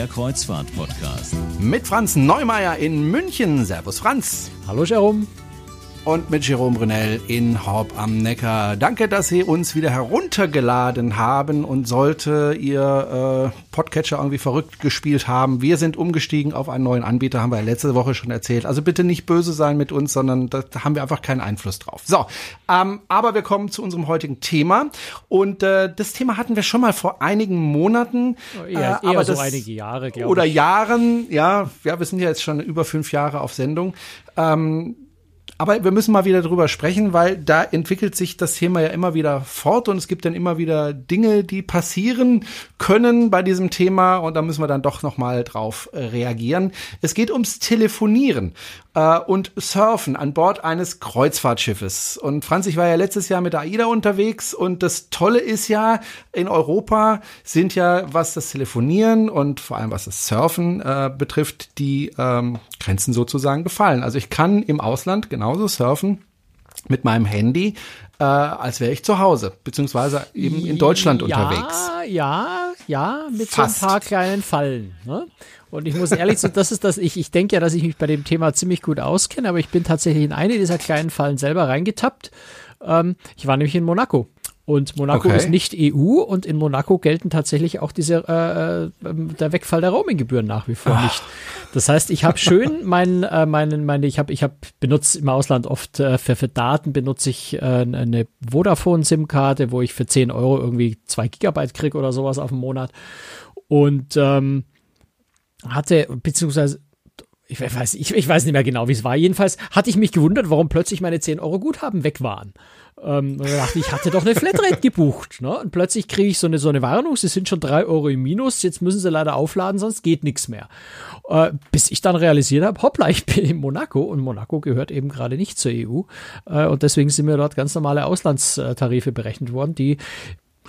der Kreuzfahrt-Podcast. Mit Franz Neumeier in München. Servus Franz. Hallo Jerome und mit Jerome Brunel in Horb am Neckar. Danke, dass Sie uns wieder heruntergeladen haben und sollte Ihr äh, Podcatcher irgendwie verrückt gespielt haben. Wir sind umgestiegen auf einen neuen Anbieter, haben wir ja letzte Woche schon erzählt. Also bitte nicht böse sein mit uns, sondern da haben wir einfach keinen Einfluss drauf. So, ähm, aber wir kommen zu unserem heutigen Thema und äh, das Thema hatten wir schon mal vor einigen Monaten. Eher, äh, aber eher so einige Jahre, glaube ich. Oder Jahren, ja, ja, wir sind ja jetzt schon über fünf Jahre auf Sendung. Ähm, aber wir müssen mal wieder drüber sprechen, weil da entwickelt sich das Thema ja immer wieder fort und es gibt dann immer wieder Dinge, die passieren können bei diesem Thema und da müssen wir dann doch noch mal drauf äh, reagieren. Es geht ums Telefonieren äh, und Surfen an Bord eines Kreuzfahrtschiffes. Und Franz, ich war ja letztes Jahr mit der AIDA unterwegs und das Tolle ist ja, in Europa sind ja, was das Telefonieren und vor allem was das Surfen äh, betrifft, die ähm, Grenzen sozusagen gefallen. Also ich kann im Ausland genauso surfen mit meinem Handy, äh, als wäre ich zu Hause, beziehungsweise eben in Deutschland ja, unterwegs. Ja, ja, mit Fast. so ein paar kleinen Fallen. Ne? Und ich muss ehrlich sagen, das ist das, ich, ich denke ja, dass ich mich bei dem Thema ziemlich gut auskenne, aber ich bin tatsächlich in eine dieser kleinen Fallen selber reingetappt. Ähm, ich war nämlich in Monaco. Und Monaco okay. ist nicht EU und in Monaco gelten tatsächlich auch diese äh, äh der Wegfall der Roaminggebühren nach wie vor Ach. nicht. Das heißt, ich habe schön meinen äh, meinen meine ich habe ich habe benutzt im Ausland oft äh, für, für Daten benutze ich äh, eine Vodafone SIM-Karte, wo ich für 10 Euro irgendwie zwei Gigabyte krieg oder sowas auf dem Monat und ähm, hatte, beziehungsweise ich weiß, ich, ich weiß nicht mehr genau, wie es war. Jedenfalls hatte ich mich gewundert, warum plötzlich meine 10 Euro Guthaben weg waren. Ähm, und dachte ich, ich hatte doch eine Flatrate gebucht. Ne? Und plötzlich kriege ich so eine, so eine Warnung, sie sind schon 3 Euro im Minus, jetzt müssen sie leider aufladen, sonst geht nichts mehr. Äh, bis ich dann realisiert habe, hoppla, ich bin in Monaco und Monaco gehört eben gerade nicht zur EU. Äh, und deswegen sind mir dort ganz normale Auslandstarife berechnet worden, die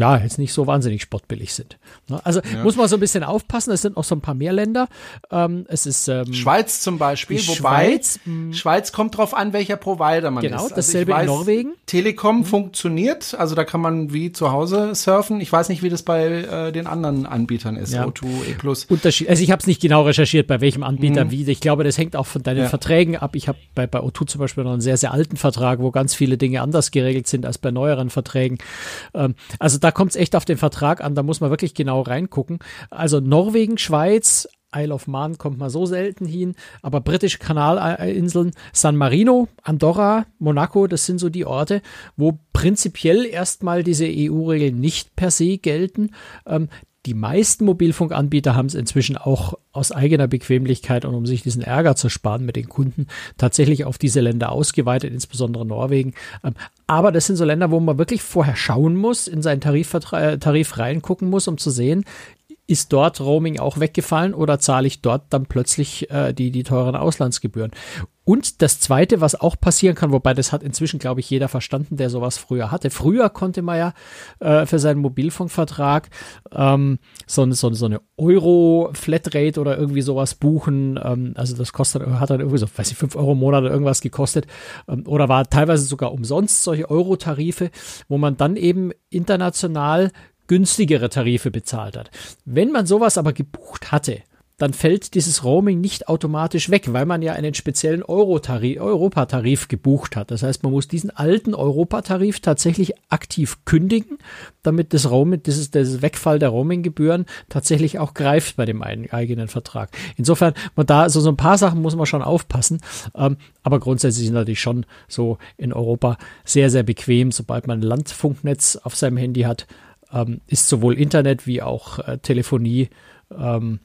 ja, jetzt nicht so wahnsinnig sportbillig sind. Ne? Also ja. muss man so ein bisschen aufpassen. Es sind noch so ein paar mehr Länder. Ähm, es ist ähm, Schweiz zum Beispiel, wobei Schweiz, hm. Schweiz kommt drauf an, welcher Provider man genau, ist. Genau, dasselbe weiß, in Norwegen. Telekom mhm. funktioniert, also da kann man wie zu Hause surfen. Ich weiß nicht, wie das bei äh, den anderen Anbietern ist, ja. O2, E+. Unterschied. Also ich habe es nicht genau recherchiert, bei welchem Anbieter mhm. wie. Ich glaube, das hängt auch von deinen ja. Verträgen ab. Ich habe bei, bei O2 zum Beispiel noch einen sehr, sehr alten Vertrag, wo ganz viele Dinge anders geregelt sind als bei neueren Verträgen. Ähm, also da kommt es echt auf den Vertrag an, da muss man wirklich genau reingucken. Also Norwegen, Schweiz, Isle of Man kommt man so selten hin, aber britische Kanalinseln, San Marino, Andorra, Monaco, das sind so die Orte, wo prinzipiell erstmal diese EU-Regeln nicht per se gelten. Ähm, die meisten Mobilfunkanbieter haben es inzwischen auch aus eigener Bequemlichkeit und um sich diesen Ärger zu sparen mit den Kunden tatsächlich auf diese Länder ausgeweitet, insbesondere Norwegen. Ähm, aber das sind so Länder, wo man wirklich vorher schauen muss, in seinen Tarifvertrag, Tarif reingucken muss, um zu sehen, ist dort Roaming auch weggefallen oder zahle ich dort dann plötzlich äh, die, die teuren Auslandsgebühren? Und das Zweite, was auch passieren kann, wobei das hat inzwischen, glaube ich, jeder verstanden, der sowas früher hatte. Früher konnte man ja äh, für seinen Mobilfunkvertrag ähm, so, so, so eine Euro-Flatrate oder irgendwie sowas buchen. Ähm, also das kostet, hat dann irgendwie so, weiß ich, fünf Euro im Monat oder irgendwas gekostet. Ähm, oder war teilweise sogar umsonst solche Euro-Tarife, wo man dann eben international günstigere Tarife bezahlt hat. Wenn man sowas aber gebucht hatte, dann fällt dieses Roaming nicht automatisch weg, weil man ja einen speziellen Euro-Tarif, Europatarif gebucht hat. Das heißt, man muss diesen alten Europatarif tatsächlich aktiv kündigen, damit das Roaming, dieses, dieses Wegfall der Roaminggebühren tatsächlich auch greift bei dem eigenen Vertrag. Insofern, man da, so, so ein paar Sachen muss man schon aufpassen, ähm, aber grundsätzlich sind natürlich schon so in Europa sehr, sehr bequem, sobald man ein Landfunknetz auf seinem Handy hat, ähm, ist sowohl Internet wie auch äh, Telefonie ähm,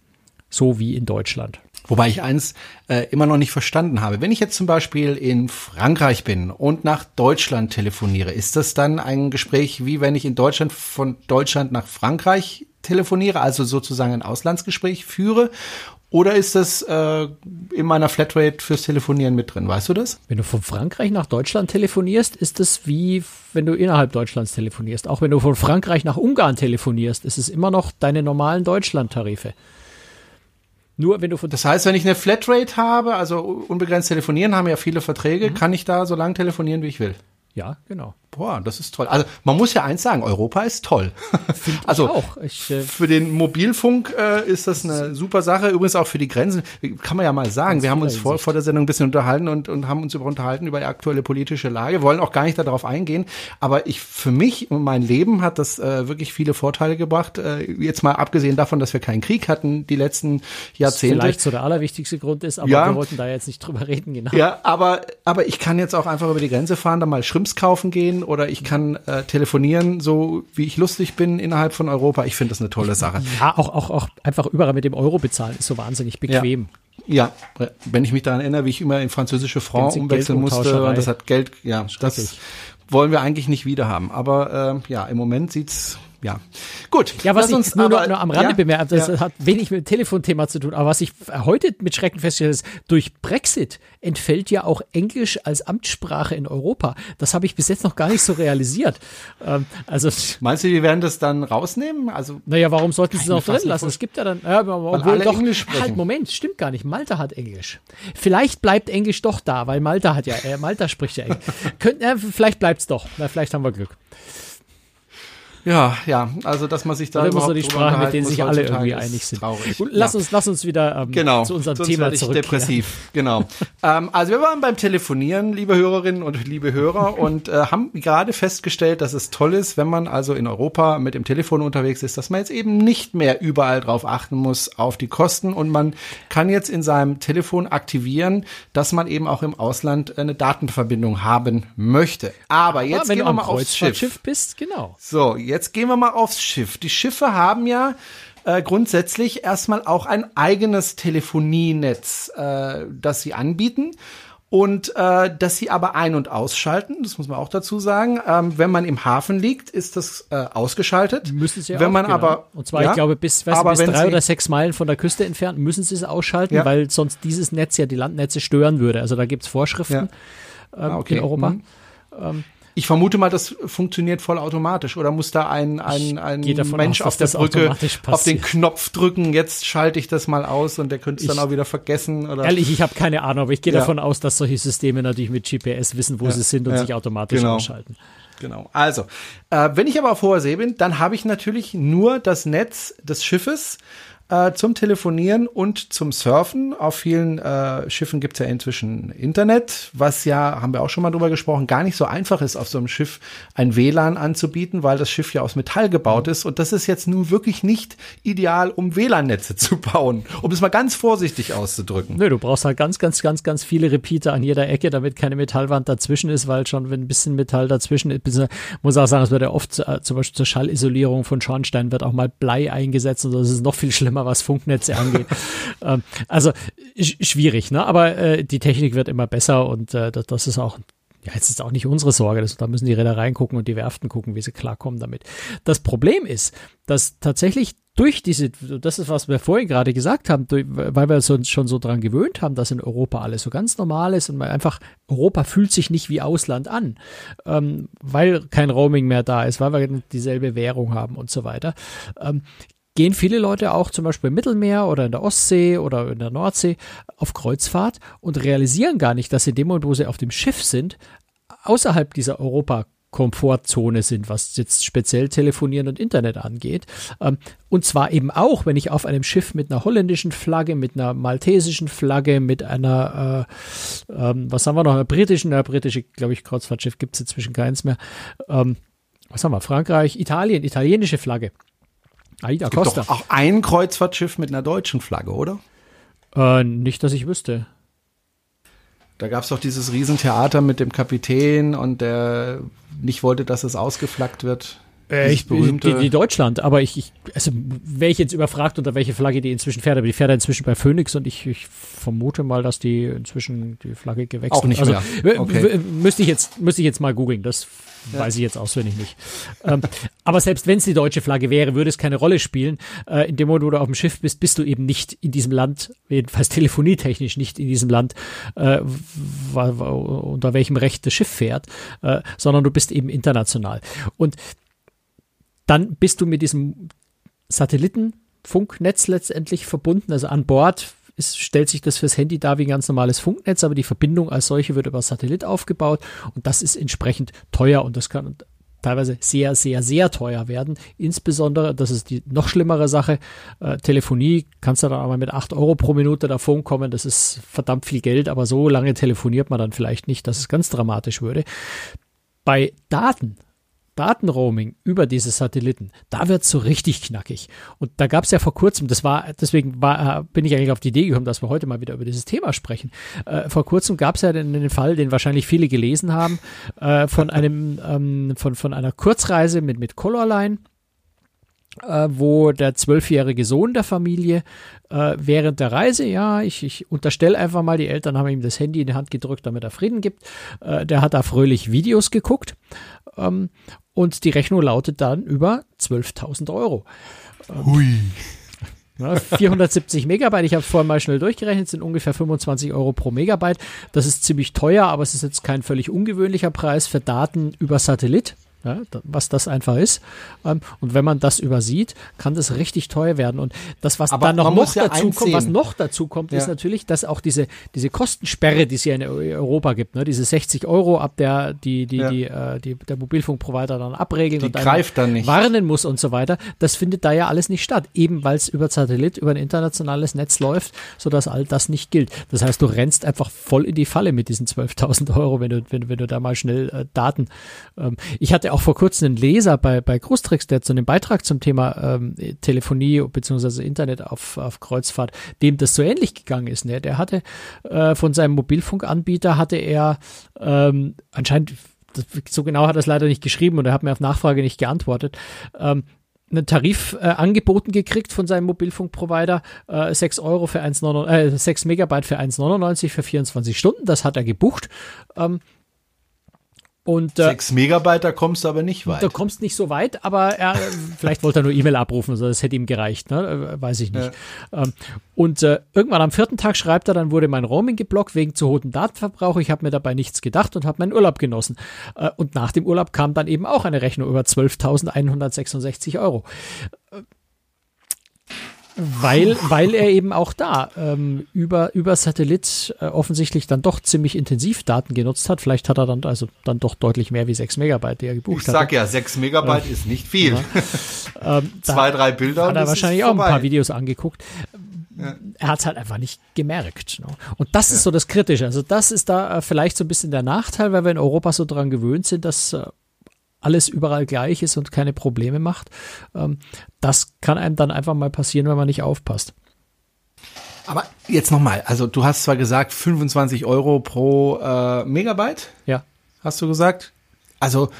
so wie in Deutschland. Wobei ich eins äh, immer noch nicht verstanden habe. Wenn ich jetzt zum Beispiel in Frankreich bin und nach Deutschland telefoniere, ist das dann ein Gespräch, wie wenn ich in Deutschland von Deutschland nach Frankreich telefoniere, also sozusagen ein Auslandsgespräch führe? Oder ist das äh, in meiner Flatrate fürs Telefonieren mit drin? Weißt du das? Wenn du von Frankreich nach Deutschland telefonierst, ist das wie wenn du innerhalb Deutschlands telefonierst. Auch wenn du von Frankreich nach Ungarn telefonierst, ist es immer noch deine normalen Deutschland-Tarife. Nur wenn du von Das heißt, wenn ich eine Flatrate habe, also unbegrenzt telefonieren, haben ja viele Verträge, mhm. kann ich da so lange telefonieren, wie ich will. Ja, genau. Boah, das ist toll. Also man muss ja eins sagen, Europa ist toll. Also ich auch. Ich, äh, für den Mobilfunk äh, ist das eine super Sache. Übrigens auch für die Grenzen. Kann man ja mal sagen. Wir haben uns vor, vor der Sendung ein bisschen unterhalten und, und haben uns über unterhalten über die aktuelle politische Lage. Wollen auch gar nicht darauf eingehen. Aber ich für mich und mein Leben hat das äh, wirklich viele Vorteile gebracht. Äh, jetzt mal abgesehen davon, dass wir keinen Krieg hatten die letzten Jahrzehnte. Vielleicht so der allerwichtigste Grund ist, aber Ja. wir wollten da jetzt nicht drüber reden, genau. Ja, aber, aber ich kann jetzt auch einfach über die Grenze fahren, da mal Schrimps kaufen gehen oder ich kann äh, telefonieren, so wie ich lustig bin innerhalb von Europa. Ich finde das eine tolle Sache. Ja, auch, auch, auch einfach überall mit dem Euro bezahlen ist so wahnsinnig bequem. Ja, wenn ich mich daran erinnere, wie ich immer in französische Franc umwechseln musste und das hat Geld, ja, das wollen wir eigentlich nicht wieder haben. Aber äh, ja, im Moment sieht's ja gut. Ja, was uns nur, aber, nur, am Rande ja, bemerkt, das ja. hat wenig mit dem Telefonthema zu tun, aber was ich heute mit Schrecken feststelle, ist, durch Brexit entfällt ja auch Englisch als Amtssprache in Europa. Das habe ich bis jetzt noch gar nicht so realisiert. Ähm, also, Meinst du, die werden das dann rausnehmen? Also naja, warum sollten sie es fast drin lassen? Es gibt ja dann, ja, obwohl doch, Englisch sprechen. halt, Moment, stimmt gar nicht. Malta hat Englisch. Vielleicht bleibt Englisch doch da, weil Malta hat ja, äh, Malta spricht ja Englisch. Könnt, äh, vielleicht bleibt's doch. Na, vielleicht haben wir Glück. Ja, ja, also dass man sich da Oder immer so die Sprache, mit denen sich alle irgendwie einig sind. Traurig. Gut, lass Ja. uns, lass uns wieder ähm, Genau, zu unserem sonst Thema zurückkehren. depressiv. Genau. ähm, also wir waren beim Telefonieren, liebe Hörerinnen und liebe Hörer, und äh, haben gerade festgestellt, dass es toll ist, wenn man also in Europa mit dem Telefon unterwegs ist, dass man jetzt eben nicht mehr überall drauf achten muss auf die Kosten und man kann jetzt in seinem Telefon aktivieren, dass man eben auch im Ausland eine Datenverbindung haben möchte. Aber jetzt wenn gehen wir mal aufs Schiff. Kreuzfahrtschiff bist, genau. So, jetzt gehen wir mal aufs Schiff. Die Schiffe haben ja äh, grundsätzlich erstmal auch ein eigenes Telefonienetz, äh, das sie anbieten. Und äh, dass sie aber ein- und ausschalten, das muss man auch dazu sagen. Ähm, wenn man im Hafen liegt, ist das äh, ausgeschaltet. Müssen sie Wenn auch, man genau. aber und zwar ja, ich glaube bis, weißt aber bis drei oder sechs Meilen von der Küste entfernt müssen sie es ausschalten, Ja. weil sonst dieses Netz ja die Landnetze stören würde. Also da gibt's Vorschriften ähm, Ah, okay. in Europa. Mhm. Ich vermute mal, das funktioniert vollautomatisch oder muss da ein, ein, ein Mensch auf dass der Brücke auf den. Knopf drücken, jetzt schalte ich das mal aus und der könnte es dann auch wieder vergessen oder Ehrlich, ich habe keine Ahnung, aber ich gehe Ja. davon aus, dass solche Systeme natürlich mit GPS wissen, wo sie sind und ja, sich automatisch genau. ausschalten. Genau. Also, äh, wenn ich aber auf hoher See bin, dann habe ich natürlich nur das Netz des Schiffes äh, zum Telefonieren und zum Surfen. Auf vielen äh, Schiffen gibt es ja inzwischen Internet, was ja, haben wir auch schon mal drüber gesprochen, gar nicht so einfach ist, auf so einem Schiff ein WLAN anzubieten, weil das Schiff ja aus Metall gebaut ist. Und das ist jetzt nun wirklich nicht ideal, um WLAN-Netze zu bauen, um es mal ganz vorsichtig auszudrücken. Nö, du brauchst halt ganz, ganz, ganz, ganz viele Repeater an jeder Ecke, damit keine Metallwand dazwischen ist, weil schon, wenn ein bisschen Metall dazwischen ist, muss auch sagen, es wird ja oft äh, zum Beispiel zur Schallisolierung von Schornsteinen wird auch mal Blei eingesetzt und das ist noch viel schlimmer, was Funknetze angeht. ähm, also sch schwierig, ne? Aber äh, die Technik wird immer besser und äh, das, das ist auch ja, jetzt ist auch nicht unsere Sorge, das, da müssen die Reedereien gucken und die Werften gucken, wie sie klarkommen damit. Das Problem ist, dass tatsächlich durch diese, das ist, was wir vorhin gerade gesagt haben, durch, weil wir uns schon so dran gewöhnt haben, dass in Europa alles so ganz normal ist und man einfach, Europa fühlt sich nicht wie Ausland an, ähm, weil kein Roaming mehr da ist, weil wir dieselbe Währung haben und so weiter. Ähm, gehen viele Leute auch zum Beispiel im Mittelmeer oder in der Ostsee oder in der Nordsee auf Kreuzfahrt und realisieren gar nicht, dass sie in dem Moment, wo sie auf dem Schiff sind, außerhalb dieser Europa Komfortzone sind, was jetzt speziell Telefonieren und Internet angeht. Ähm, und zwar eben auch, wenn ich auf einem Schiff mit einer holländischen Flagge, mit einer maltesischen Flagge, mit einer, äh, ähm, was haben wir noch, einer britischen, einer britische, glaube ich, Kreuzfahrtschiff gibt es inzwischen keins mehr. Ähm, was haben wir? Frankreich, Italien, italienische Flagge. Aida Gibt Costa. doch auch ein Kreuzfahrtschiff mit einer deutschen Flagge, oder? Äh, nicht, dass ich wüsste. Da gab es doch dieses Riesentheater mit dem Kapitän und der nicht wollte, dass es ausgeflaggt wird. Äh, ich, die, die Deutschland, aber ich, ich also wäre ich jetzt überfragt, unter welche Flagge die inzwischen fährt, aber die fährt ja inzwischen bei Phoenix und ich, ich vermute mal, dass die inzwischen die Flagge gewechselt Auch nicht also, mehr. Okay. Müsste ich jetzt, müsste ich jetzt mal googeln, das weiß ich jetzt auswendig nicht. ähm, aber selbst wenn es die deutsche Flagge wäre, würde es keine Rolle spielen. Äh, in dem Moment, wo du auf dem Schiff bist, bist du eben nicht in diesem Land, jedenfalls telefonietechnisch nicht in diesem Land, äh, unter welchem Recht das Schiff fährt, äh, sondern du bist eben international. Und dann bist du mit diesem Satellitenfunknetz letztendlich verbunden. Also an Bord ist, stellt sich das fürs Handy dar wie ein ganz normales Funknetz, aber die Verbindung als solche wird über Satellit aufgebaut und das ist entsprechend teuer und das kann teilweise sehr, sehr, sehr teuer werden. Insbesondere, das ist die noch schlimmere Sache, äh, Telefonie, kannst du dann aber mit 8 Euro pro Minute davon kommen, das ist verdammt viel Geld, aber so lange telefoniert man dann vielleicht nicht, dass es ganz dramatisch würde. Bei Daten Datenroaming über diese Satelliten, da wird es so richtig knackig. Und da gab es ja vor kurzem, das war, deswegen war, bin ich eigentlich auf die Idee gekommen, dass wir heute mal wieder über dieses Thema sprechen. Äh, vor kurzem gab es ja den, den, Fall, den wahrscheinlich viele gelesen haben, äh, von einem, ähm, von, von einer Kurzreise mit, mit Colorline äh, wo der zwölfjährige Sohn der Familie äh, während der Reise, ja, ich, ich unterstelle einfach mal, die Eltern haben ihm das Handy in die Hand gedrückt, damit er Frieden gibt, äh, der hat da fröhlich Videos geguckt ähm, und die Rechnung lautet dann über 12.000 Euro. Hui. 470 Megabyte, ich habe vorhin mal schnell durchgerechnet, sind ungefähr 25 Euro pro Megabyte. Das ist ziemlich teuer, aber es ist jetzt kein völlig ungewöhnlicher Preis für Daten über Satellit ja, was das einfach ist. Ähm, und wenn man das übersieht, kann das richtig teuer werden. Und das, was Aber dann noch, noch ja dazu kommt, was noch dazu kommt, ja. ist natürlich, dass auch diese, diese Kostensperre, die es hier in Europa gibt, ne, diese 60 Euro, ab der die, die, ja. die, äh, die, der Mobilfunkprovider dann abregeln die und greift dann nicht. warnen muss und so weiter, das findet da ja alles nicht statt. Eben weil es über Satellit, über ein internationales Netz läuft, sodass all das nicht gilt. Das heißt, du rennst einfach voll in die Falle mit diesen 12.000 Euro, wenn du, wenn, wenn du da mal schnell äh, Daten. Ähm, ich hatte auch vor kurzem einen Leser bei, bei Großtricks, der zu einem Beitrag zum Thema ähm, Telefonie bzw. Internet auf, auf Kreuzfahrt, dem das so ähnlich gegangen ist. Ne? Der hatte äh, von seinem Mobilfunkanbieter hatte er ähm, anscheinend so genau hat er es leider nicht geschrieben und er hat mir auf Nachfrage nicht geantwortet. Ähm, einen Tarif äh, angeboten gekriegt von seinem Mobilfunkprovider, äh, 6 Euro für 1, äh, 6 Megabyte für 1,99 für 24 Stunden. Das hat er gebucht. Ähm, und, äh, Sechs Megabyte, da kommst du aber nicht weit. Da kommst nicht so weit, aber er, vielleicht wollte er nur E-Mail abrufen, also das hätte ihm gereicht, ne? Äh, weiß ich nicht. Ja. Ähm, und äh, irgendwann am vierten Tag schreibt er, dann wurde mein Roaming geblockt wegen zu hohem Datenverbrauch. Ich habe mir dabei nichts gedacht und habe meinen Urlaub genossen. Äh, und nach dem Urlaub kam dann eben auch eine Rechnung über 12.166 Euro. Weil, weil er eben auch da ähm, über, über Satellit äh, offensichtlich dann doch ziemlich intensiv Daten genutzt hat. Vielleicht hat er dann also dann doch deutlich mehr wie 6 Megabyte, die er gebucht hat. Ich sag ja, 6 Megabyte äh, ist nicht viel. Ja. ähm, Zwei, drei Bilder. Hat er wahrscheinlich auch ein paar Videos angeguckt. Ja. Er hat es halt einfach nicht gemerkt. Ne? Und das ja. ist so das Kritische. Also das ist da äh, vielleicht so ein bisschen der Nachteil, weil wir in Europa so dran gewöhnt sind, dass äh, alles überall gleich ist und keine Probleme macht. Ähm, das kann einem dann einfach mal passieren, wenn man nicht aufpasst. Aber jetzt nochmal, also du hast zwar gesagt 25 Euro pro äh, Megabyte. Ja. Hast du gesagt? Also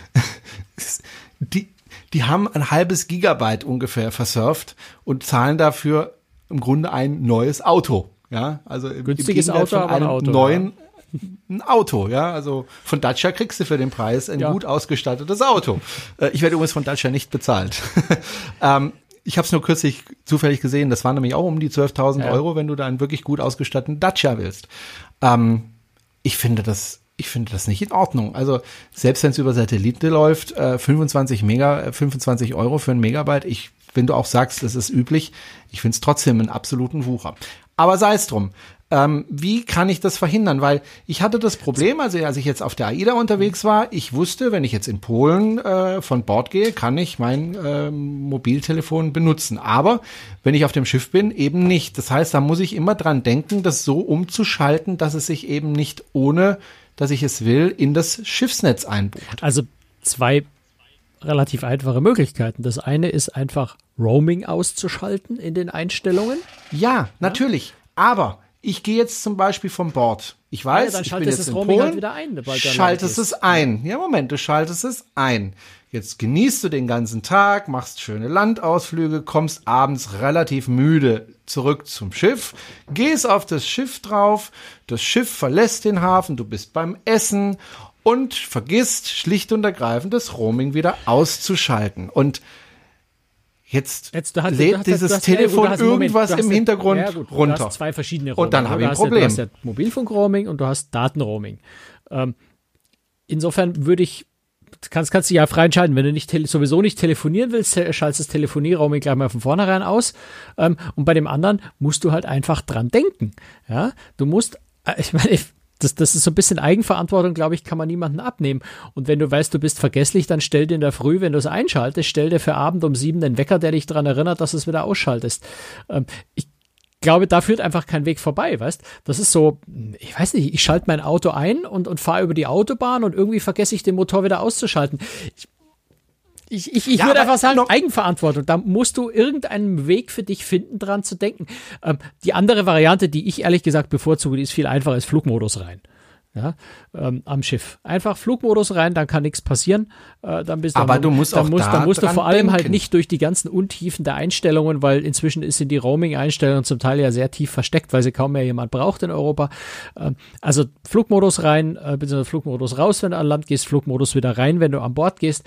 die, die haben ein halbes Gigabyte ungefähr versurft und zahlen dafür im Grunde ein neues Auto. Ja, also günstiges Auto, von einem Auto, neuen, ja ein Auto, ja. Also von Dacia kriegst du für den Preis ein ja. gut ausgestattetes Auto. Äh, ich werde übrigens von Dacia nicht bezahlt. ähm, ich habe es nur kürzlich zufällig gesehen, das waren nämlich auch um die 12.000 ja. Euro, wenn du da einen wirklich gut ausgestatteten Dacia willst. Ähm, ich finde das ich finde das nicht in Ordnung. Also selbst wenn es über Satellite läuft, äh, 25 Mega, 25 äh, Euro für ein Megabyte, ich, wenn du auch sagst, das ist üblich, ich finde es trotzdem einen absoluten Wucher. Aber sei es drum. Ähm, wie kann ich das verhindern? Weil ich hatte das Problem, also als ich jetzt auf der AIDA unterwegs war, ich wusste, wenn ich jetzt in Polen äh, von Bord gehe, kann ich mein äh, Mobiltelefon benutzen. Aber wenn ich auf dem Schiff bin, eben nicht. Das heißt, da muss ich immer dran denken, das so umzuschalten, dass es sich eben nicht ohne, dass ich es will, in das Schiffsnetz einbucht. Also zwei relativ einfache Möglichkeiten. Das eine ist einfach Roaming auszuschalten in den Einstellungen. Ja, natürlich. Aber ich gehe jetzt zum Beispiel vom Bord. Ich weiß, ja, dann ich bin jetzt in Roaming Polen, halt wieder ein. Schaltest es ein. Ja, Moment, du schaltest es ein. Jetzt genießt du den ganzen Tag, machst schöne Landausflüge, kommst abends relativ müde zurück zum Schiff, gehst auf das Schiff drauf, das Schiff verlässt den Hafen, du bist beim Essen und vergisst schlicht und ergreifend das Roaming wieder auszuschalten. Und Jetzt, jetzt hast, lädt hast, dieses Telefon ja, irgendwas im Hintergrund ja, gut, runter. Du hast zwei verschiedene Roaming. Und dann habe ich ein Problem. Ja, du hast ja Mobilfunk-Roaming und du hast Daten-Roaming. Ähm, insofern würde ich kannst, kannst du ja frei entscheiden. Wenn du nicht sowieso nicht telefonieren willst, schaltest das Telefonierraum gleich mal von vornherein aus. Ähm, und bei dem anderen musst du halt einfach dran denken. Ja, du musst, äh, ich meine, das, das ist so ein bisschen Eigenverantwortung, glaube ich, kann man niemanden abnehmen. Und wenn du weißt, du bist vergesslich, dann stell dir in der Früh, wenn du es einschaltest, stell dir für Abend um sieben den Wecker, der dich daran erinnert, dass du es wieder ausschaltest. Ähm, ich glaube, da führt einfach kein Weg vorbei, weißt? Das ist so, ich weiß nicht, ich schalte mein Auto ein und, und fahre über die Autobahn und irgendwie vergesse ich den Motor wieder auszuschalten. Ich, ich, ich, ich ja, würde einfach sagen, Eigenverantwortung. Da musst du irgendeinen Weg für dich finden, dran zu denken. Ähm, die andere Variante, die ich ehrlich gesagt bevorzuge, die ist viel einfacher, ist Flugmodus rein ja, ähm, am Schiff. Einfach Flugmodus rein, dann kann nichts passieren. Äh, dann bist Aber du musst dann auch musst, da dann musst du vor allem halt denken. halt nicht durch die ganzen Untiefen der Einstellungen, weil inzwischen in die Roaming-Einstellungen zum Teil ja sehr tief versteckt, weil sie kaum mehr jemand braucht in Europa. Ähm, also Flugmodus rein, äh, beziehungsweise Flugmodus raus, wenn du an Land gehst, Flugmodus wieder rein, wenn du an Bord gehst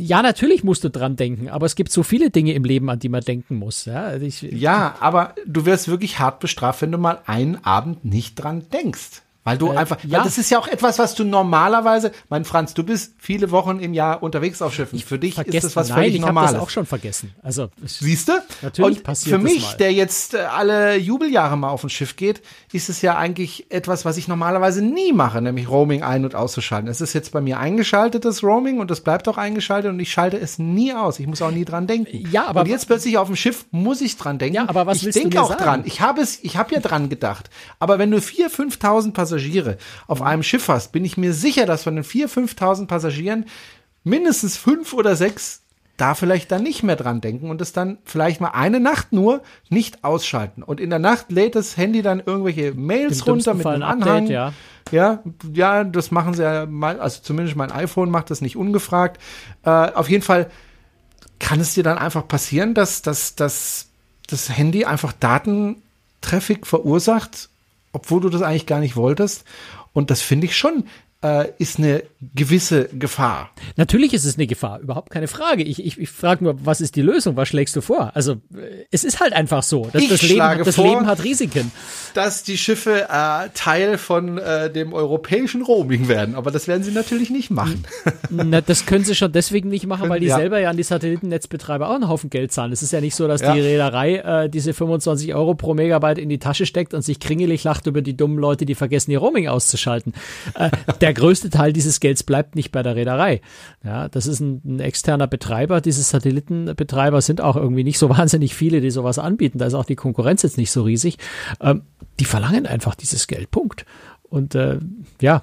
ja, natürlich musst du dran denken, aber es gibt so viele Dinge im Leben, an die man denken muss. Ja, also ich, ja aber du wirst wirklich hart bestraft, wenn du mal einen Abend nicht dran denkst. Weil du äh, einfach, ja. weil das ist ja auch etwas, was du normalerweise, mein Franz, du bist viele Wochen im Jahr unterwegs auf Schiffen. Für dich ist das was Nein, völlig ich Normales. Ich habe das auch schon vergessen. Also siehst du? Natürlich Und passiert für mich, der jetzt äh, alle Jubeljahre mal auf ein Schiff geht, ist es ja eigentlich etwas, was ich normalerweise nie mache, nämlich Roaming ein- und auszuschalten. Es ist jetzt bei mir eingeschaltetes Roaming und das bleibt auch eingeschaltet und ich schalte es nie aus. Ich muss auch nie dran denken. Ja, aber und jetzt plötzlich auf dem Schiff muss ich dran denken. Ja, aber was ich willst denke du auch sagen? dran. Ich habe es, ich habe ja dran gedacht. Aber wenn du 4.000, 5.000 Passagiere auf einem Schiff hast, bin ich mir sicher, dass von den 4.000, 5.000 Passagieren mindestens fünf oder sechs da vielleicht dann nicht mehr dran denken und es dann vielleicht mal eine Nacht nur nicht ausschalten. Und in der Nacht lädt das Handy dann irgendwelche Mails Im runter mit Fall einem ein Anhang. Update, ja. Ja, ja, das machen sie ja mal, also zumindest mein iPhone macht das nicht ungefragt. Äh, auf jeden Fall kann es dir dann einfach passieren, dass, dass, dass das Handy einfach Datentraffic verursacht, obwohl du das eigentlich gar nicht wolltest. Und das finde ich schon äh, ist eine gewisse Gefahr. Natürlich ist es eine Gefahr, überhaupt keine Frage. Ich, ich, ich frage nur, was ist die Lösung? Was schlägst du vor? Also äh, es ist halt einfach so. Das, ich das, Leben, schlage das vor, Leben hat Risiken. Dass die Schiffe äh, Teil von äh, dem europäischen Roaming werden. Aber das werden sie natürlich nicht machen. Na, das können sie schon deswegen nicht machen, weil die Ja. selber ja an die Satellitennetzbetreiber auch einen Haufen Geld zahlen. Es ist ja nicht so, dass Ja. die Reederei äh, diese 25 Euro pro Megabyte in die Tasche steckt und sich kringelig lacht über die dummen Leute, die vergessen, ihr Roaming auszuschalten. Äh, der größte Teil dieses Gelds bleibt nicht bei der Reederei. Ja, das ist ein, ein externer Betreiber. Diese Satellitenbetreiber sind auch irgendwie nicht so wahnsinnig viele, die sowas anbieten. Da ist auch die Konkurrenz jetzt nicht so riesig. Ähm, die verlangen einfach dieses Geld. Punkt. Und äh, ja,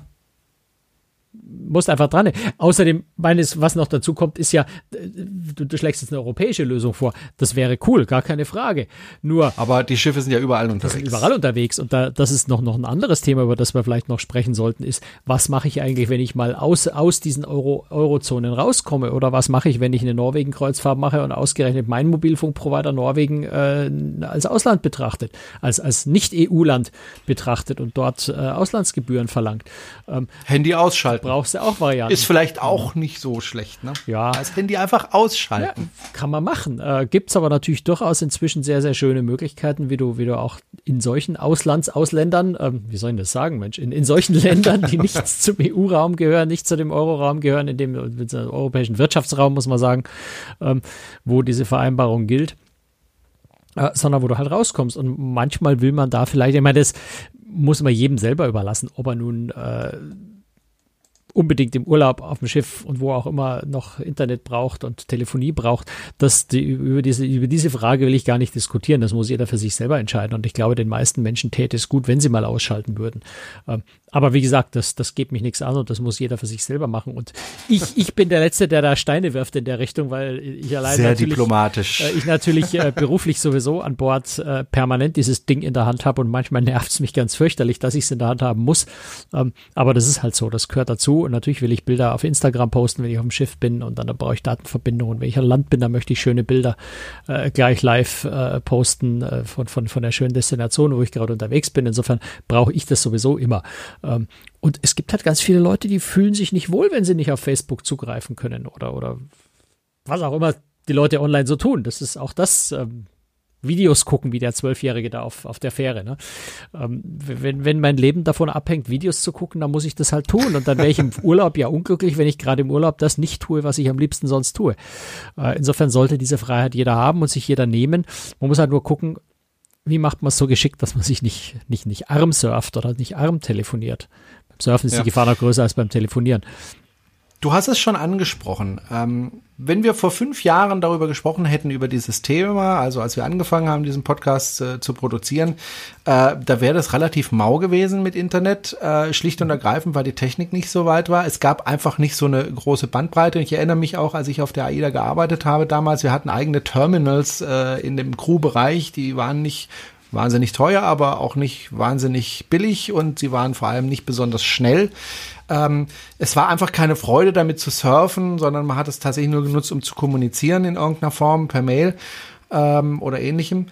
musst einfach dran. Außerdem, meines, was noch dazu kommt, ist ja, du, du schlägst jetzt eine europäische Lösung vor. Das wäre cool, gar keine Frage. Nur, Aber die Schiffe sind ja überall unterwegs. sind überall unterwegs. Und da, das ist noch, noch ein anderes Thema, über das wir vielleicht noch sprechen sollten, ist, was mache ich eigentlich, wenn ich mal aus, aus diesen Euro, Eurozonen rauskomme? Oder was mache ich, wenn ich eine Norwegen-Kreuzfahrt mache und ausgerechnet mein Mobilfunkprovider Norwegen äh, als Ausland betrachtet, als, als Nicht-EU-Land betrachtet und dort äh, Auslandsgebühren verlangt? Ähm, Handy ausschalten. Brauchst du auch Varianten. Ist vielleicht auch nicht so schlecht, ne? Ja. Das Handy einfach ausschalten. Kann man machen. Äh, Gibt es aber natürlich durchaus inzwischen sehr, sehr schöne Möglichkeiten, wie du, wie du auch in solchen Auslandsausländern, ähm, wie soll ich das sagen, Mensch, in, in solchen Ländern, die nicht zum EU-Raum gehören, nicht zu dem Euro-Raum gehören, in dem in dem europäischen Wirtschaftsraum, muss man sagen, ähm, wo diese Vereinbarung gilt. Äh, sondern wo du halt rauskommst. Und manchmal will man da vielleicht, ich meine, das muss man jedem selber überlassen, ob er nun äh, unbedingt im Urlaub auf dem Schiff und wo auch immer noch Internet braucht und Telefonie braucht, dass die, über diese über diese Frage will ich gar nicht diskutieren. Das muss jeder für sich selber entscheiden. Und ich glaube, den meisten Menschen täte es gut, wenn sie mal ausschalten würden. Ähm, aber wie gesagt, das das geht mich nichts an und das muss jeder für sich selber machen. Und ich ich bin der Letzte, der da Steine wirft in der Richtung, weil ich allein Sehr natürlich diplomatisch. äh, ich natürlich äh, beruflich sowieso an Bord äh, permanent dieses Ding in der Hand habe und manchmal nervt es mich ganz fürchterlich, dass ich es in der Hand haben muss. Ähm, aber das ist halt so, das gehört dazu. Und natürlich will ich Bilder auf Instagram posten, wenn ich auf dem Schiff bin und dann, dann brauche ich Datenverbindung. Und wenn ich an Land bin, dann möchte ich schöne Bilder äh, gleich live äh, posten äh, von, von, von der schönen Destination, wo ich gerade unterwegs bin. Insofern brauche ich das sowieso immer. Ähm, und es gibt halt ganz viele Leute, die fühlen sich nicht wohl, wenn sie nicht auf Facebook zugreifen können oder, oder was auch immer die Leute online so tun. Das ist auch das, ähm, Videos gucken, wie der Zwölfjährige da auf, auf der Fähre. Ne? Ähm, wenn, wenn mein Leben davon abhängt, Videos zu gucken, dann muss ich das halt tun. Und dann wäre ich im Urlaub ja unglücklich, wenn ich gerade im Urlaub das nicht tue, was ich am liebsten sonst tue. Äh, insofern sollte diese Freiheit jeder haben und sich jeder nehmen. Man muss halt nur gucken, wie macht man es so geschickt, dass man sich nicht, nicht, nicht arm surft oder nicht arm telefoniert. Beim Surfen ist ja. die Gefahr noch größer als beim Telefonieren. Du hast es schon angesprochen. Ähm, wenn wir vor fünf Jahren darüber gesprochen hätten, über dieses Thema, also als wir angefangen haben, diesen Podcast äh, zu produzieren, äh, da wäre das relativ mau gewesen mit Internet, äh, schlicht und ergreifend, weil die Technik nicht so weit war. Es gab einfach nicht so eine große Bandbreite. Ich erinnere mich auch, als ich auf der AIDA gearbeitet habe damals, wir hatten eigene Terminals äh, in dem Crew-Bereich, die waren nicht wahnsinnig teuer, aber auch nicht wahnsinnig billig und sie waren vor allem nicht besonders schnell. Ähm, es war einfach keine Freude damit zu surfen, sondern man hat es tatsächlich nur genutzt, um zu kommunizieren in irgendeiner Form, per Mail ähm, oder ähnlichem.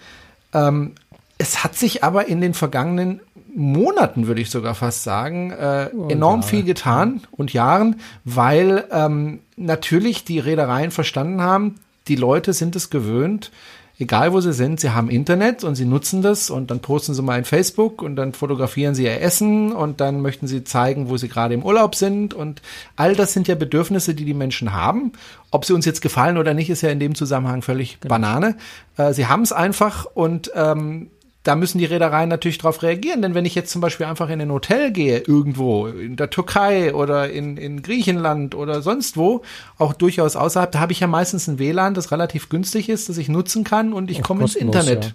Ähm, es hat sich aber in den vergangenen Monaten, würde ich sogar fast sagen, äh, oh, enorm Jahre. viel getan und Jahren, weil ähm, natürlich die Reedereien verstanden haben, die Leute sind es gewöhnt, egal wo sie sind, sie haben Internet und sie nutzen das und dann posten sie mal in Facebook und dann fotografieren sie ihr Essen und dann möchten sie zeigen, wo sie gerade im Urlaub sind und all das sind ja Bedürfnisse, die die Menschen haben. Ob sie uns jetzt gefallen oder nicht, ist ja in dem Zusammenhang völlig genau. Banane. Äh, sie haben es einfach und ähm, da müssen die Reedereien natürlich darauf reagieren. Denn wenn ich jetzt zum Beispiel einfach in ein Hotel gehe, irgendwo, in der Türkei oder in, in Griechenland oder sonst wo, auch durchaus außerhalb, da habe ich ja meistens ein WLAN, das relativ günstig ist, das ich nutzen kann und ich komme ins Internet. Ja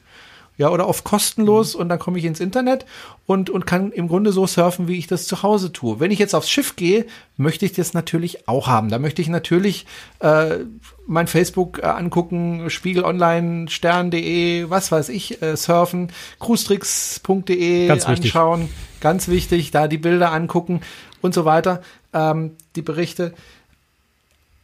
ja, oder oft kostenlos mhm. und dann komme ich ins Internet und, und kann im Grunde so surfen, wie ich das zu Hause tue. Wenn ich jetzt aufs Schiff gehe, möchte ich das natürlich auch haben. Da möchte ich natürlich äh, mein Facebook äh, angucken, Spiegel Online, Stern.de, was weiß ich, äh, surfen, cruestricks.de anschauen. Ganz wichtig, da die Bilder angucken und so weiter, ähm, die Berichte.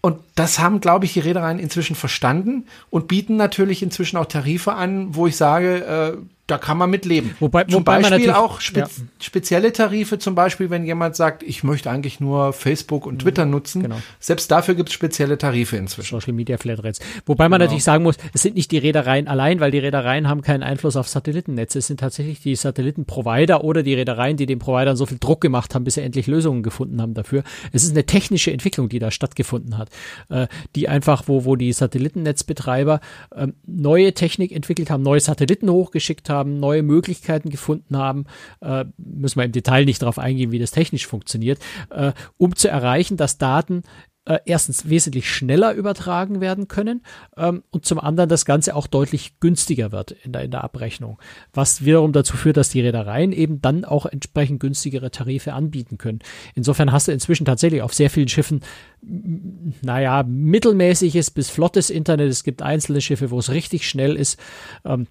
Und das haben, glaube ich, die Reedereien inzwischen verstanden und bieten natürlich inzwischen auch Tarife an, wo ich sage, äh, da kann man mitleben. Wobei, zum wobei Beispiel auch spe ja. spezielle Tarife, zum Beispiel, wenn jemand sagt, ich möchte eigentlich nur Facebook und Twitter mhm, nutzen. Genau. Selbst dafür gibt es spezielle Tarife inzwischen. Social Media Flatrates. Wobei man genau. natürlich sagen muss, es sind nicht die Reedereien allein, weil die Reedereien haben keinen Einfluss auf Satellitennetze. Es sind tatsächlich die Satellitenprovider oder die Reedereien, die den Providern so viel Druck gemacht haben, bis sie endlich Lösungen gefunden haben dafür. Es ist eine technische Entwicklung, die da stattgefunden hat, äh, die einfach, wo, wo die Satellitennetzbetreiber äh, neue Technik entwickelt haben, neue Satelliten hochgeschickt haben, haben, neue Möglichkeiten gefunden haben, äh, müssen wir im Detail nicht darauf eingehen, wie das technisch funktioniert, äh, um zu erreichen, dass Daten äh, erstens wesentlich schneller übertragen werden können ähm, und zum anderen das Ganze auch deutlich günstiger wird in der, in der Abrechnung, was wiederum dazu führt, dass die Reedereien eben dann auch entsprechend günstigere Tarife anbieten können. Insofern hast du inzwischen tatsächlich auf sehr vielen Schiffen, naja, mittelmäßiges bis flottes Internet. Es gibt einzelne Schiffe, wo es richtig schnell ist. Ähm,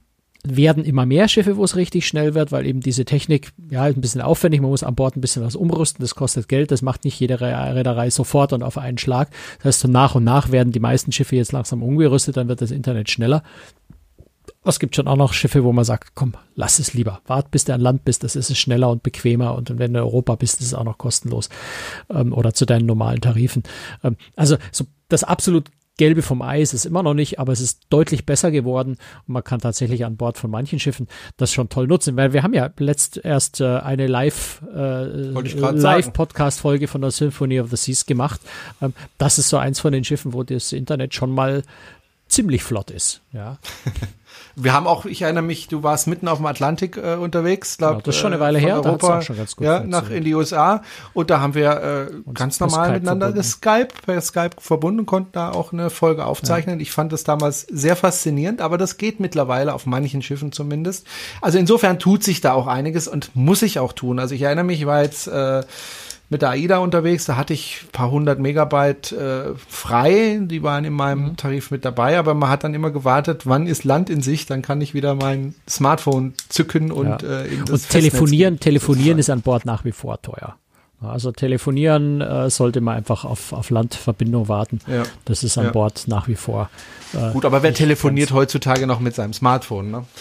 werden immer mehr Schiffe, wo es richtig schnell wird, weil eben diese Technik, ja, ein bisschen aufwendig, man muss an Bord ein bisschen was umrüsten, das kostet Geld, das macht nicht jede Reederei sofort und auf einen Schlag. Das heißt, so nach und nach werden die meisten Schiffe jetzt langsam umgerüstet, dann wird das Internet schneller. Es gibt schon auch noch Schiffe, wo man sagt, komm, lass es lieber. Wart, bis du an Land bist, das ist es schneller und bequemer. Und wenn du in Europa bist, ist es auch noch kostenlos. Ähm, oder zu deinen normalen Tarifen. Ähm, also so das absolut Gelbe vom Eis ist immer noch nicht, aber es ist deutlich besser geworden und man kann tatsächlich an Bord von manchen Schiffen das schon toll nutzen, weil wir haben ja letzt erst äh, eine Live äh, Live Podcast Folge von der Symphony of the Seas gemacht. Ähm, das ist so eins von den Schiffen, wo das Internet schon mal ziemlich flott ist. Ja. Wir haben auch, ich erinnere mich, du warst mitten auf dem Atlantik äh, unterwegs, glaube ja, Das ist schon eine Weile her, Europa, ja, nach in die USA und da haben wir äh, ganz normal miteinander geskype, per Skype verbunden, konnten da auch eine Folge aufzeichnen. Ja. Ich fand das damals sehr faszinierend, aber das geht mittlerweile auf manchen Schiffen zumindest. Also insofern tut sich da auch einiges und muss ich auch tun. Also ich erinnere mich, ich war jetzt äh, mit der AIDA unterwegs, da hatte ich ein paar hundert Megabyte äh, frei, die waren in meinem mhm. Tarif mit dabei, aber man hat dann immer gewartet, wann ist Land in Sicht, dann kann ich wieder mein Smartphone zücken und ja. äh, in das Und telefonieren, telefonieren ist an Bord nach wie vor teuer. Also telefonieren äh, sollte man einfach auf, auf Landverbindung warten. Ja. Das ist an ja. Bord nach wie vor. Äh, Gut, aber wer telefoniert heutzutage noch mit seinem Smartphone? Ne?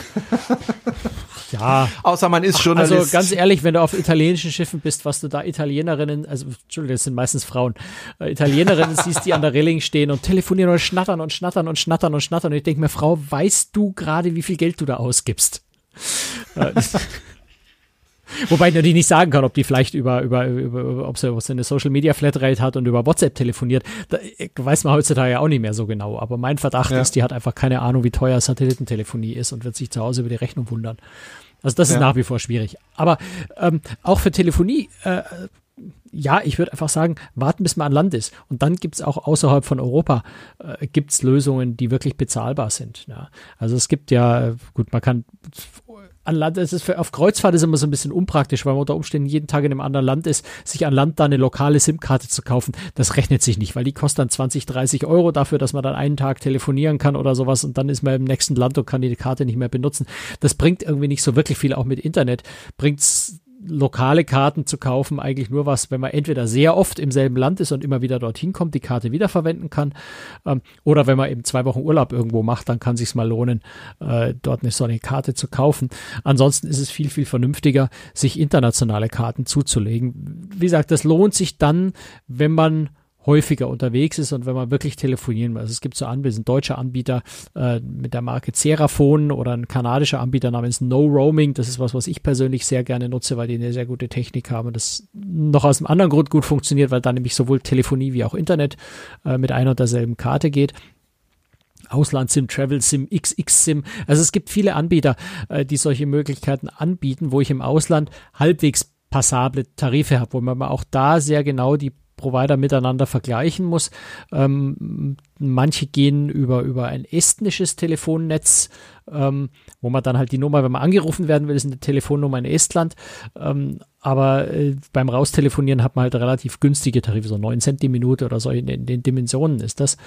Ja. Außer man ist Journalist. Also ganz ehrlich, wenn du auf italienischen Schiffen bist, was du da Italienerinnen, also Entschuldigung, das sind meistens Frauen, äh, Italienerinnen siehst, die an der Reling stehen und telefonieren und schnattern und schnattern und schnattern und schnattern. Und ich denke mir, Frau, weißt du gerade, wie viel Geld du da ausgibst? Äh, Wobei ich natürlich nicht sagen kann, ob die vielleicht über, über, über ob sie, ob sie eine Social Media Flatrate hat und über WhatsApp telefoniert. Da weiß man heutzutage ja auch nicht mehr so genau. Aber mein Verdacht ja. ist, die hat einfach keine Ahnung, wie teuer Satellitentelefonie ist und wird sich zu Hause über die Rechnung wundern. Also das ja. ist nach wie vor schwierig. Aber ähm, auch für Telefonie, äh, ja, ich würde einfach sagen, warten, bis man an Land ist. Und dann gibt es auch außerhalb von Europa äh, gibt's Lösungen, die wirklich bezahlbar sind. Ja. Also es gibt ja, gut, man kann an Land, es ist für, auf Kreuzfahrt ist immer so ein bisschen unpraktisch, weil man unter Umständen jeden Tag in einem anderen Land ist, sich an Land da eine lokale SIM-Karte zu kaufen, das rechnet sich nicht, weil die kostet dann 20, 30 Euro dafür, dass man dann einen Tag telefonieren kann oder sowas und dann ist man im nächsten Land und kann die Karte nicht mehr benutzen. Das bringt irgendwie nicht so wirklich viel, auch mit Internet bringt's lokale Karten zu kaufen eigentlich nur was, wenn man entweder sehr oft im selben Land ist und immer wieder dorthin kommt, die Karte wiederverwenden kann, ähm, oder wenn man eben zwei Wochen Urlaub irgendwo macht, dann kann sich mal lohnen, äh, dort eine solche Karte zu kaufen. Ansonsten ist es viel, viel vernünftiger, sich internationale Karten zuzulegen. Wie gesagt, das lohnt sich dann, wenn man häufiger unterwegs ist und wenn man wirklich telefonieren will. Also es gibt so Anbieter, ein deutscher Anbieter äh, mit der Marke Ceraphone oder ein kanadischer Anbieter namens No Roaming. Das ist was, was ich persönlich sehr gerne nutze, weil die eine sehr gute Technik haben und das noch aus einem anderen Grund gut funktioniert, weil da nämlich sowohl Telefonie wie auch Internet äh, mit einer und derselben Karte geht. Ausland-SIM, Travel-SIM, XX-SIM. Also es gibt viele Anbieter, äh, die solche Möglichkeiten anbieten, wo ich im Ausland halbwegs passable Tarife habe, wo man auch da sehr genau die Provider miteinander vergleichen muss. Ähm, manche gehen über, über ein estnisches Telefonnetz, ähm, wo man dann halt die Nummer, wenn man angerufen werden will, ist eine Telefonnummer in Estland. Ähm, aber äh, beim Raustelefonieren hat man halt relativ günstige Tarife, so 9 Cent die Minute oder so in, in den Dimensionen ist das.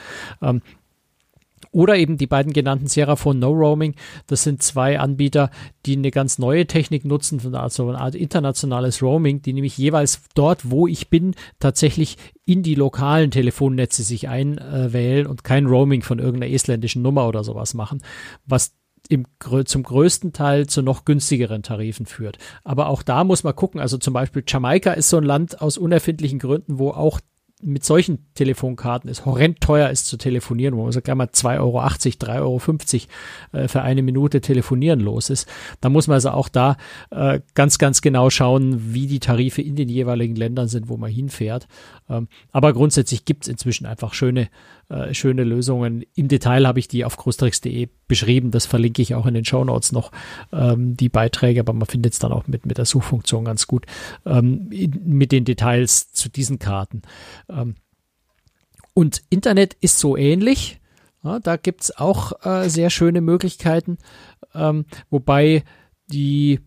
Oder eben die beiden genannten Seraphone No Roaming. Das sind zwei Anbieter, die eine ganz neue Technik nutzen, also eine Art internationales Roaming, die nämlich jeweils dort, wo ich bin, tatsächlich in die lokalen Telefonnetze sich einwählen und kein Roaming von irgendeiner estländischen Nummer oder sowas machen, was im, zum größten Teil zu noch günstigeren Tarifen führt. Aber auch da muss man gucken. Also zum Beispiel Jamaika ist so ein Land aus unerfindlichen Gründen, wo auch mit solchen Telefonkarten es horrend teuer ist zu telefonieren, wo man gleich mal 2,80 Euro, 3,50 Euro äh, für eine Minute telefonieren los ist. Da muss man also auch da äh, ganz, ganz genau schauen, wie die Tarife in den jeweiligen Ländern sind, wo man hinfährt. Ähm, aber grundsätzlich gibt es inzwischen einfach schöne, äh, schöne Lösungen. Im Detail habe ich die auf großtricks.de beschrieben. Das verlinke ich auch in den Show Notes noch, ähm, die Beiträge, aber man findet es dann auch mit, mit der Suchfunktion ganz gut, ähm, mit den Details zu diesen Karten. Ähm, und Internet ist so ähnlich. Ja, da gibt es auch äh, sehr schöne Möglichkeiten, ähm, wobei die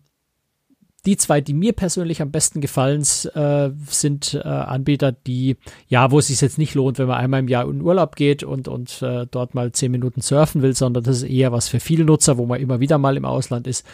die zwei, die mir persönlich am besten gefallen, äh, sind äh, Anbieter, die, ja, wo es sich jetzt nicht lohnt, wenn man einmal im Jahr in Urlaub geht und, und äh, dort mal zehn Minuten surfen will, sondern das ist eher was für viele Nutzer, wo man immer wieder mal im Ausland ist,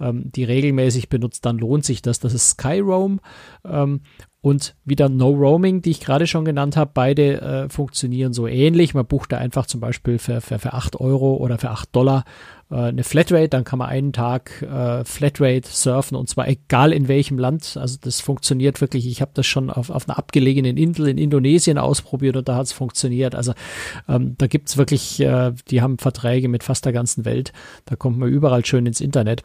ähm, die regelmäßig benutzt, dann lohnt sich das. Das ist Skyroam ähm, und wieder No Roaming, die ich gerade schon genannt habe. Beide äh, funktionieren so ähnlich. Man bucht da einfach zum Beispiel für, für, für 8 Euro oder für 8 Dollar äh, eine Flatrate, dann kann man einen Tag äh, Flatrate surfen und zwar egal in welchem Land. Also das funktioniert wirklich. Ich habe das schon auf, auf einer abgelegenen Insel in Indonesien ausprobiert und da hat es funktioniert. Also ähm, da gibt's wirklich, äh, die haben Verträge mit fast der ganzen Welt. Da kommt man überall schön ins Internet.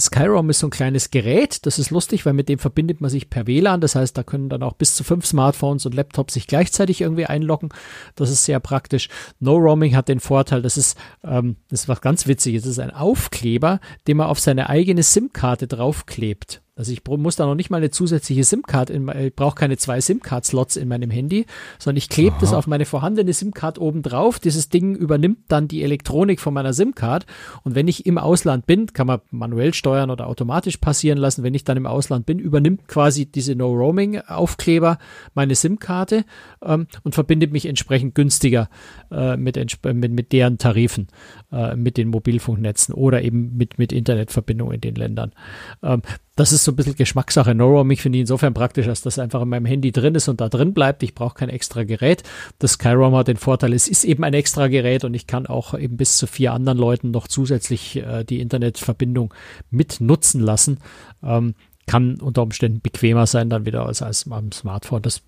Skyrom ist so ein kleines Gerät, das ist lustig, weil mit dem verbindet man sich per WLAN. Das heißt, da können dann auch bis zu fünf Smartphones und Laptops sich gleichzeitig irgendwie einloggen. Das ist sehr praktisch. No Roaming hat den Vorteil, das ist, ähm, das ist was ganz Witziges. Das ist ein Aufkleber, den man auf seine eigene SIM-Karte draufklebt. Also ich muss da noch nicht mal eine zusätzliche SIM-Card, ich brauche keine zwei SIM-Card-Slots in meinem Handy, sondern ich klebe das auf meine vorhandene SIM-Card oben drauf. Dieses Ding übernimmt dann die Elektronik von meiner SIM-Card und wenn ich im Ausland bin, kann man manuell steuern oder automatisch passieren lassen. Wenn ich dann im Ausland bin, übernimmt quasi diese No-Roaming-Aufkleber meine SIM-Karte ähm, und verbindet mich entsprechend günstiger äh, mit, mit, mit deren Tarifen, äh, mit den Mobilfunknetzen oder eben mit, mit Internetverbindungen in den Ländern. Ähm, das ist so ein bisschen Geschmackssache. No Roaming finde ich insofern praktisch, dass das einfach in meinem Handy drin ist und da drin bleibt. Ich brauche kein extra Gerät. Das Skyroam hat den Vorteil, es ist eben ein extra Gerät und ich kann auch eben bis zu vier anderen Leuten noch zusätzlich äh, die Internetverbindung mit nutzen lassen. Ähm, kann unter Umständen bequemer sein dann wieder als, als am Smartphone. Das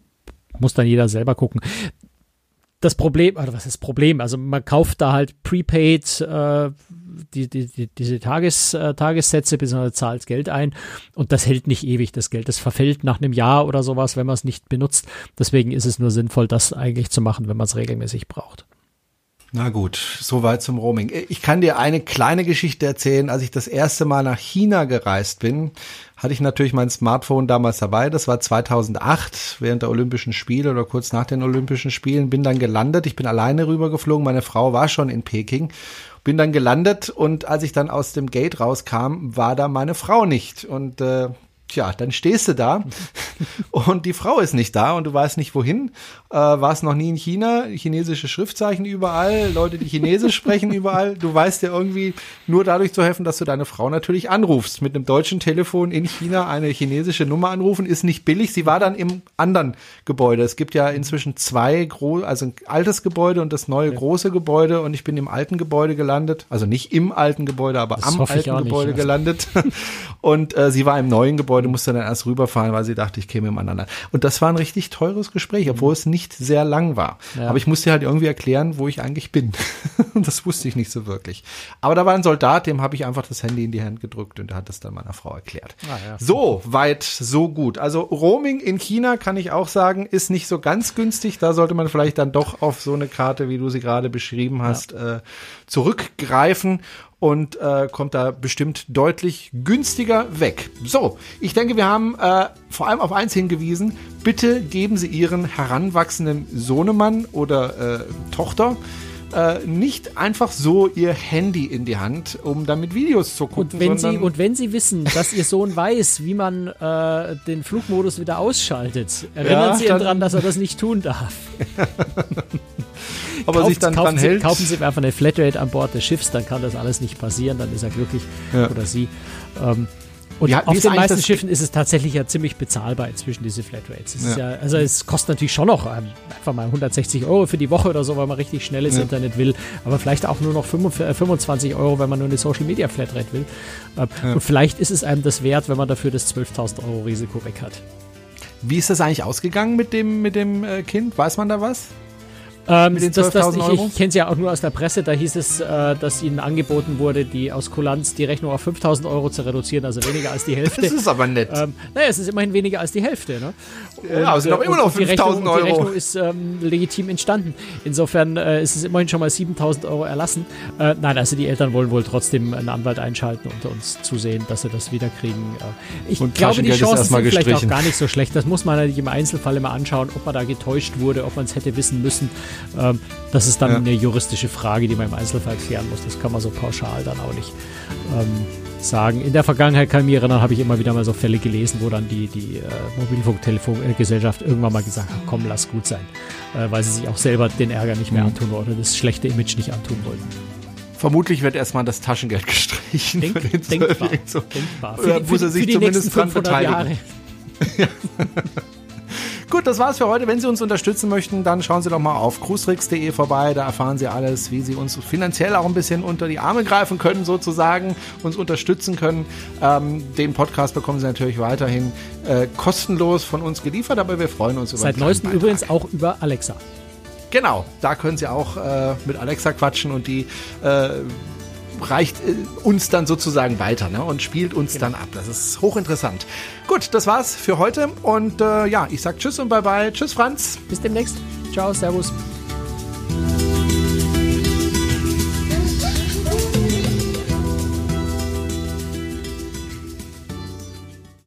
muss dann jeder selber gucken das Problem, oder was ist das Problem? Also man kauft da halt prepaid äh, die, die, die, diese Tages, äh, Tagessätze bzw. zahlt Geld ein und das hält nicht ewig, das Geld. Das verfällt nach einem Jahr oder sowas, wenn man es nicht benutzt. Deswegen ist es nur sinnvoll, das eigentlich zu machen, wenn man es regelmäßig braucht. Na gut, soweit zum Roaming. Ich kann dir eine kleine Geschichte erzählen. Als ich das erste Mal nach China gereist bin, hatte ich natürlich mein Smartphone damals dabei. Das war 2008 während der Olympischen Spiele oder kurz nach den Olympischen Spielen. Bin dann gelandet. Ich bin alleine rübergeflogen. Meine Frau war schon in Peking. Bin dann gelandet und als ich dann aus dem Gate rauskam, war da meine Frau nicht. Und äh, Tja, dann stehst du da und die Frau ist nicht da und du weißt nicht wohin. Äh, warst noch nie in China, chinesische Schriftzeichen überall, Leute, die Chinesisch sprechen überall. Du weißt ja irgendwie nur dadurch zu helfen, dass du deine Frau natürlich anrufst. Mit einem deutschen Telefon in China eine chinesische Nummer anrufen ist nicht billig. Sie war dann im anderen Gebäude. Es gibt ja inzwischen zwei, also ein altes Gebäude und das neue große Gebäude und ich bin im alten Gebäude gelandet. Also nicht im alten Gebäude, aber das am alten Gebäude nicht, gelandet. und äh, sie war im neuen Gebäude Gebäude, musste dann erst rüberfahren, weil sie dachte, ich käme im anderen. Und das war ein richtig teures Gespräch, obwohl es nicht sehr lang war. Ja. Aber ich musste halt irgendwie erklären, wo ich eigentlich bin. das wusste ich nicht so wirklich. Aber da war ein Soldat, dem habe ich einfach das Handy in die Hand gedrückt und der hat das dann meiner Frau erklärt. Ah, ja. So weit, so gut. Also Roaming in China kann ich auch sagen, ist nicht so ganz günstig. Da sollte man vielleicht dann doch auf so eine Karte, wie du sie gerade beschrieben hast, ja. äh, zurückgreifen und äh, kommt da bestimmt deutlich günstiger weg. So, ich denke, wir haben äh, vor allem auf eins hingewiesen. Bitte geben Sie Ihren heranwachsenden Sohnemann oder äh, Tochter äh, nicht einfach so ihr Handy in die Hand, um damit Videos zu gucken. Und wenn, Sie, und wenn Sie wissen, dass Ihr Sohn weiß, wie man äh, den Flugmodus wieder ausschaltet, erinnern ja, Sie ihn daran, dass er das nicht tun darf. Aber kauft, sich dann dran Sie, hält. Kaufen Sie einfach eine Flatrate an Bord des Schiffs, dann kann das alles nicht passieren, dann ist er glücklich ja. oder sie. Ähm, und ja, auf den meisten Schiffen ist es tatsächlich ja ziemlich bezahlbar inzwischen, diese Flatrates. Es ja. ja. also es kostet natürlich schon noch ähm, einfach mal 160 Euro für die Woche oder so, weil man richtig schnelles ja. Internet will. Aber vielleicht auch nur noch 25 äh, Euro, wenn man nur eine Social Media Flatrate will. Ähm, ja. Und vielleicht ist es einem das wert, wenn man dafür das 12.000 Euro Risiko weg hat. Wie ist das eigentlich ausgegangen mit dem, mit dem äh, Kind? Weiß man da was? Ähm, das, das, ich, ich kenne es ja auch nur aus der Presse, da hieß es, äh, dass ihnen angeboten wurde, die aus Kulanz die Rechnung auf 5000 Euro zu reduzieren, also weniger als die Hälfte. das ist aber nett. Ähm, naja, es ist immerhin weniger als die Hälfte. Ne? ja, aber es sind doch immer noch 5000 Euro. Die Rechnung ist ähm, legitim entstanden. Insofern äh, ist es immerhin schon mal 7000 Euro erlassen. Äh, nein, also die Eltern wollen wohl trotzdem einen Anwalt einschalten und uns zusehen, dass sie das wiederkriegen. Äh, ich und glaube, die Chancen sind vielleicht auch gar nicht so schlecht. Das muss man natürlich im Einzelfall immer anschauen, ob man da getäuscht wurde, ob man es hätte wissen müssen. Ähm, das ist dann ja. eine juristische Frage, die man im Einzelfall klären muss. Das kann man so pauschal dann auch nicht ähm, sagen. In der Vergangenheit kann ich mich erinnern, habe ich immer wieder mal so Fälle gelesen, wo dann die, die äh, Mobilfunkgesellschaft irgendwann mal gesagt hat, komm, lass gut sein, äh, weil sie sich auch selber den Ärger nicht mehr mhm. antun oder das schlechte Image nicht antun wollten. Vermutlich wird erstmal das Taschengeld gestrichen. Denk, für den denkbar, so. denkbar. Oder muss er sich zumindest dran beteiligen. ja. Gut, das war's für heute. Wenn Sie uns unterstützen möchten, dann schauen Sie doch mal auf cruistricks.de vorbei. Da erfahren Sie alles, wie Sie uns finanziell auch ein bisschen unter die Arme greifen können, sozusagen, uns unterstützen können. Ähm, den Podcast bekommen Sie natürlich weiterhin äh, kostenlos von uns geliefert, aber wir freuen uns über Seit neuestem übrigens auch über Alexa. Genau, da können Sie auch äh, mit Alexa quatschen und die äh, reicht äh, uns dann sozusagen weiter ne, und spielt uns genau. dann ab. Das ist hochinteressant. Gut, das war's für heute und äh, ja, ich sag Tschüss und bye bye. Tschüss, Franz. Bis demnächst. Ciao, Servus.